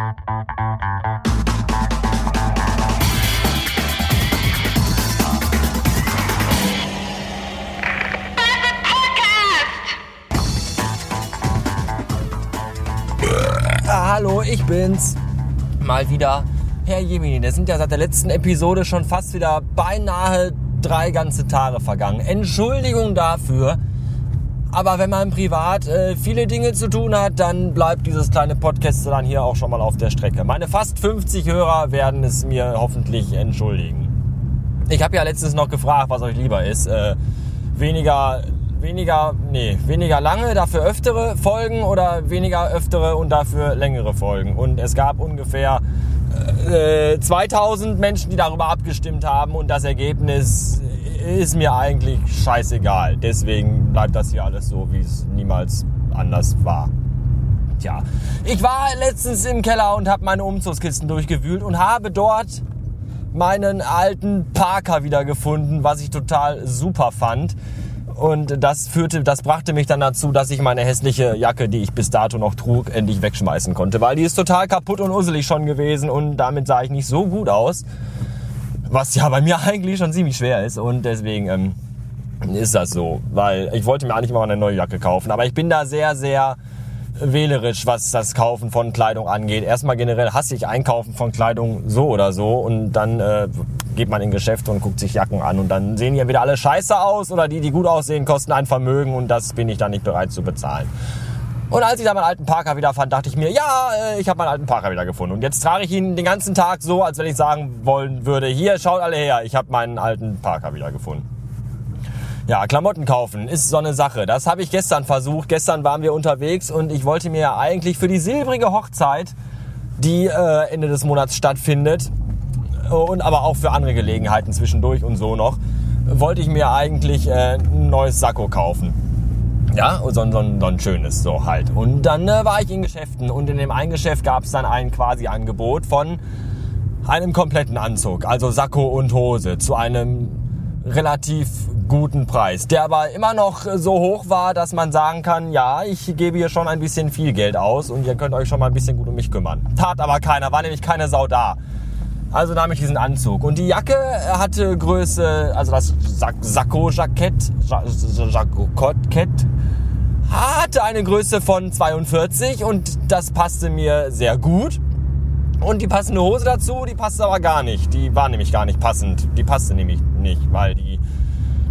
Ah, hallo, ich bin's. Mal wieder. Herr Jemini, das sind ja seit der letzten Episode schon fast wieder beinahe drei ganze Tage vergangen. Entschuldigung dafür. Aber wenn man privat äh, viele Dinge zu tun hat, dann bleibt dieses kleine Podcast dann hier auch schon mal auf der Strecke. Meine fast 50 Hörer werden es mir hoffentlich entschuldigen. Ich habe ja letztens noch gefragt, was euch lieber ist. Äh, weniger, weniger, nee, weniger lange, dafür öftere Folgen oder weniger öftere und dafür längere Folgen. Und es gab ungefähr äh, 2000 Menschen, die darüber abgestimmt haben und das Ergebnis ist mir eigentlich scheißegal. Deswegen bleibt das hier alles so, wie es niemals anders war. Tja, ich war letztens im Keller und habe meine Umzugskisten durchgewühlt und habe dort meinen alten Parker wiedergefunden, was ich total super fand. Und das führte, das brachte mich dann dazu, dass ich meine hässliche Jacke, die ich bis dato noch trug, endlich wegschmeißen konnte, weil die ist total kaputt und usselig schon gewesen und damit sah ich nicht so gut aus. Was ja bei mir eigentlich schon ziemlich schwer ist und deswegen ähm, ist das so, weil ich wollte mir eigentlich mal eine neue Jacke kaufen, aber ich bin da sehr, sehr wählerisch, was das Kaufen von Kleidung angeht. Erstmal generell hasse ich Einkaufen von Kleidung so oder so und dann äh, geht man in Geschäfte und guckt sich Jacken an und dann sehen die entweder alle scheiße aus oder die, die gut aussehen, kosten ein Vermögen und das bin ich dann nicht bereit zu bezahlen. Und als ich dann meinen alten Parker wieder fand, dachte ich mir, ja, äh, ich habe meinen alten Parker wieder gefunden. Und jetzt trage ich ihn den ganzen Tag so, als wenn ich sagen wollen würde, hier, schaut alle her, ich habe meinen alten Parker wieder gefunden. Ja, Klamotten kaufen ist so eine Sache. Das habe ich gestern versucht. Gestern waren wir unterwegs und ich wollte mir ja eigentlich für die silbrige Hochzeit, die äh, Ende des Monats stattfindet, und aber auch für andere Gelegenheiten zwischendurch und so noch, wollte ich mir eigentlich äh, ein neues Sakko kaufen. Ja, so, so, so ein schönes, so halt. Und dann äh, war ich in Geschäften und in dem einen Geschäft gab es dann ein quasi Angebot von einem kompletten Anzug, also Sakko und Hose, zu einem relativ guten Preis, der aber immer noch so hoch war, dass man sagen kann, ja, ich gebe hier schon ein bisschen viel Geld aus und ihr könnt euch schon mal ein bisschen gut um mich kümmern. Tat aber keiner, war nämlich keine Sau da. Also nahm ich diesen Anzug. Und die Jacke hatte Größe, also das Sakko-Jackett, Jackett, hatte eine Größe von 42 und das passte mir sehr gut. Und die passende Hose dazu, die passte aber gar nicht. Die war nämlich gar nicht passend. Die passte nämlich nicht, weil die,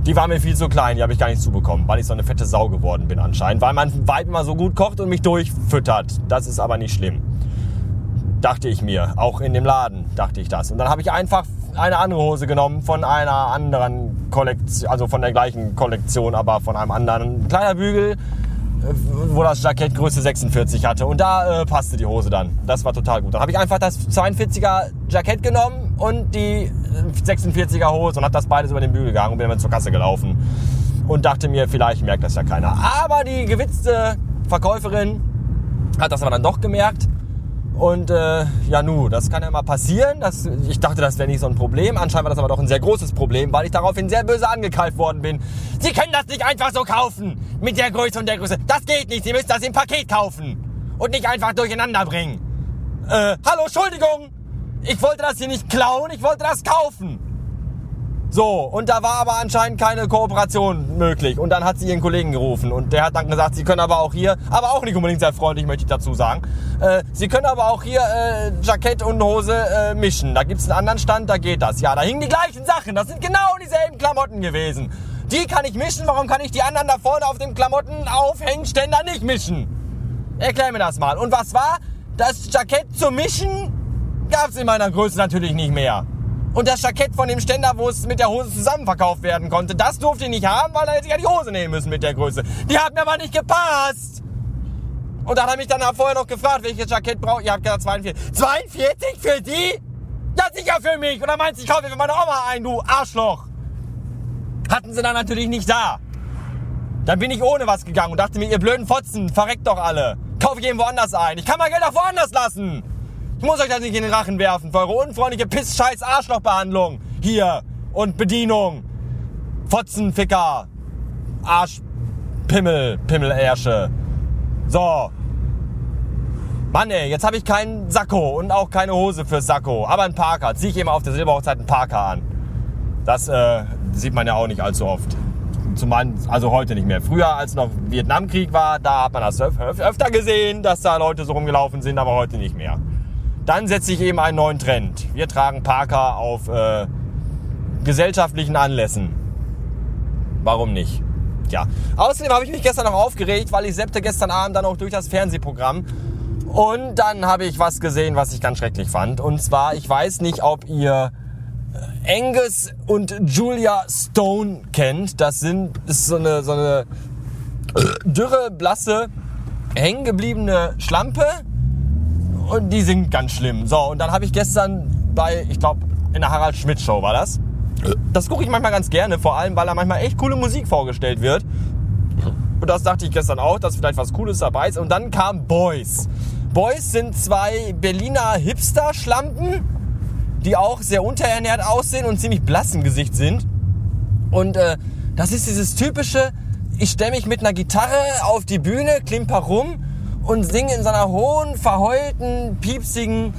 die war mir viel zu klein. Die habe ich gar nicht zubekommen, weil ich so eine fette Sau geworden bin anscheinend. Weil mein Weib immer so gut kocht und mich durchfüttert. Das ist aber nicht schlimm dachte ich mir. Auch in dem Laden dachte ich das. Und dann habe ich einfach eine andere Hose genommen von einer anderen Kollektion, also von der gleichen Kollektion, aber von einem anderen. Kleiner Bügel, äh, wo das Jackett Größe 46 hatte. Und da äh, passte die Hose dann. Das war total gut. Dann habe ich einfach das 42er Jackett genommen und die 46er äh, Hose und habe das beides über den Bügel gegangen und bin dann zur Kasse gelaufen. Und dachte mir, vielleicht merkt das ja keiner. Aber die gewitzte Verkäuferin hat das aber dann doch gemerkt und äh, ja, nu, das kann ja mal passieren. Das, ich dachte, das wäre nicht so ein Problem. Anscheinend war das aber doch ein sehr großes Problem, weil ich daraufhin sehr böse angekeift worden bin. Sie können das nicht einfach so kaufen. Mit der Größe und der Größe. Das geht nicht. Sie müssen das im Paket kaufen. Und nicht einfach durcheinander bringen. Äh, hallo, Entschuldigung. Ich wollte das hier nicht klauen. Ich wollte das kaufen. So, und da war aber anscheinend keine Kooperation möglich. Und dann hat sie ihren Kollegen gerufen und der hat dann gesagt, sie können aber auch hier, aber auch nicht unbedingt sehr freundlich, möchte ich dazu sagen, äh, sie können aber auch hier äh, Jackett und Hose äh, mischen. Da gibt's einen anderen Stand, da geht das. Ja, da hingen die gleichen Sachen, das sind genau dieselben Klamotten gewesen. Die kann ich mischen, warum kann ich die anderen da vorne auf dem Klamotten-Aufhängständer nicht mischen? Erklär mir das mal. Und was war? Das Jackett zum Mischen gab's in meiner Größe natürlich nicht mehr. Und das Jackett von dem Ständer, wo es mit der Hose zusammen verkauft werden konnte, das durfte ich nicht haben, weil er hätte ich ja die Hose nehmen müssen mit der Größe. Die hat mir aber nicht gepasst. Und dann hat er mich dann vorher noch gefragt, welches Jackett brauche ich. Ich habe gesagt 42. 42 für die? Ja, sicher für mich. Oder meinst du, ich kaufe für meine Oma ein, du Arschloch? Hatten sie dann natürlich nicht da. Dann bin ich ohne was gegangen und dachte mir, ihr blöden Fotzen, verreckt doch alle. Kaufe ich irgendwo anders ein. Ich kann mein Geld auch woanders lassen. Ich muss euch das nicht in den Rachen werfen für eure unfreundliche Piss-Scheiß-Arschlochbehandlung hier und Bedienung. Fotzenficker. Arschpimmel, Pimmelärsche. So. Mann ey, jetzt habe ich keinen Sakko und auch keine Hose fürs Sakko, aber einen Parker. Ziehe ich immer auf der Silberhochzeit einen Parker an. Das äh, sieht man ja auch nicht allzu oft. Zumal, also heute nicht mehr. Früher, als noch Vietnamkrieg war, da hat man das öf öfter gesehen, dass da Leute so rumgelaufen sind, aber heute nicht mehr. Dann setze ich eben einen neuen Trend. Wir tragen Parker auf äh, gesellschaftlichen Anlässen. Warum nicht? Ja. Außerdem habe ich mich gestern noch aufgeregt, weil ich seppte gestern Abend dann auch durch das Fernsehprogramm. Und dann habe ich was gesehen, was ich ganz schrecklich fand. Und zwar, ich weiß nicht, ob ihr Angus und Julia Stone kennt. Das sind ist so eine, so eine dürre, blasse, hängengebliebene Schlampe. Und die sind ganz schlimm. So, und dann habe ich gestern bei, ich glaube, in der Harald Schmidt Show war das. Das gucke ich manchmal ganz gerne, vor allem, weil da manchmal echt coole Musik vorgestellt wird. Und das dachte ich gestern auch, dass vielleicht was Cooles dabei ist. Und dann kam Boys. Boys sind zwei Berliner Hipster-Schlampen, die auch sehr unterernährt aussehen und ziemlich blass im Gesicht sind. Und äh, das ist dieses typische, ich stelle mich mit einer Gitarre auf die Bühne, klimper rum und singe in so einer hohen, verheulten, piepsigen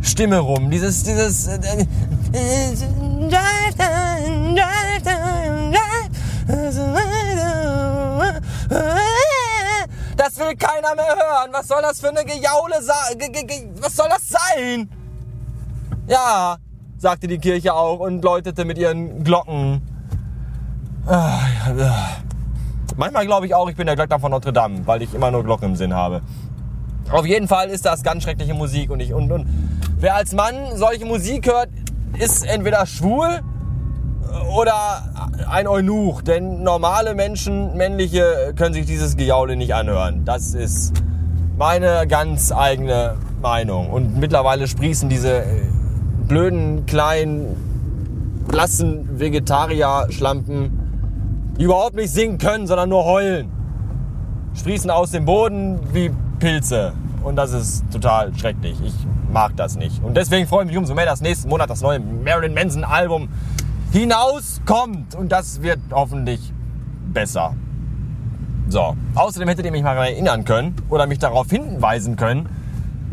Stimme rum. Dieses, dieses... Äh, das will keiner mehr hören. Was soll das für eine Gejaule sein? Was soll das sein? Ja, sagte die Kirche auch und läutete mit ihren Glocken. Manchmal glaube ich auch, ich bin der Glöckner von Notre Dame, weil ich immer nur Glocken im Sinn habe. Auf jeden Fall ist das ganz schreckliche Musik und ich und, und wer als Mann solche Musik hört, ist entweder schwul oder ein Eunuch, denn normale Menschen, männliche, können sich dieses Gejaule nicht anhören. Das ist meine ganz eigene Meinung. Und mittlerweile sprießen diese blöden, kleinen, blassen Vegetarier-Schlampen, die überhaupt nicht singen können, sondern nur heulen. Sprießen aus dem Boden wie Pilze. Und das ist total schrecklich. Ich mag das nicht. Und deswegen freue ich mich umso mehr, dass nächsten Monat das neue Marilyn Manson Album hinauskommt. Und das wird hoffentlich besser. So. Außerdem hättet ihr mich mal erinnern können oder mich darauf hinweisen können,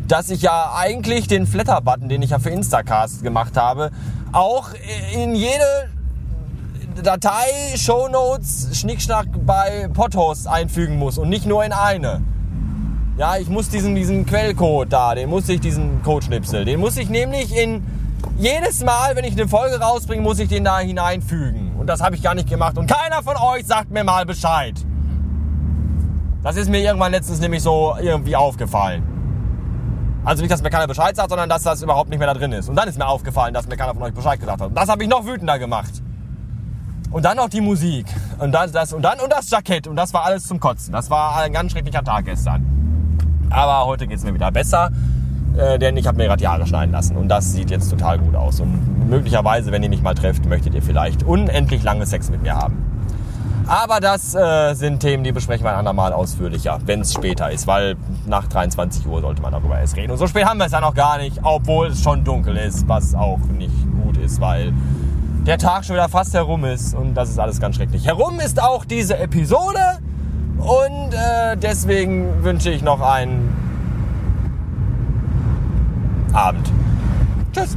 dass ich ja eigentlich den Flatter-Button, den ich ja für Instacast gemacht habe, auch in jede Datei, Shownotes, Schnickschnack bei Podhost einfügen muss und nicht nur in eine. Ja, ich muss diesen, diesen Quellcode da, den muss ich, diesen Codeschnipsel, den muss ich nämlich in jedes Mal, wenn ich eine Folge rausbringe, muss ich den da hineinfügen. Und das habe ich gar nicht gemacht. Und keiner von euch sagt mir mal Bescheid. Das ist mir irgendwann letztens nämlich so irgendwie aufgefallen. Also nicht, dass mir keiner Bescheid sagt, sondern dass das überhaupt nicht mehr da drin ist. Und dann ist mir aufgefallen, dass mir keiner von euch Bescheid gesagt hat. Und das habe ich noch wütender gemacht. Und dann noch die Musik. Und dann das, und dann und das Jackett. Und das war alles zum Kotzen. Das war ein ganz schrecklicher Tag gestern. Aber heute geht es mir wieder besser, äh, denn ich habe mir gerade Haare schneiden lassen. Und das sieht jetzt total gut aus. Und möglicherweise, wenn ihr mich mal trefft, möchtet ihr vielleicht unendlich lange Sex mit mir haben. Aber das äh, sind Themen, die besprechen wir ein andermal ausführlicher, wenn es später ist, weil nach 23 Uhr sollte man darüber erst reden. Und so spät haben wir es ja noch gar nicht, obwohl es schon dunkel ist, was auch nicht gut ist, weil der Tag schon wieder fast herum ist und das ist alles ganz schrecklich. Herum ist auch diese Episode und äh, deswegen wünsche ich noch einen Abend. Tschüss.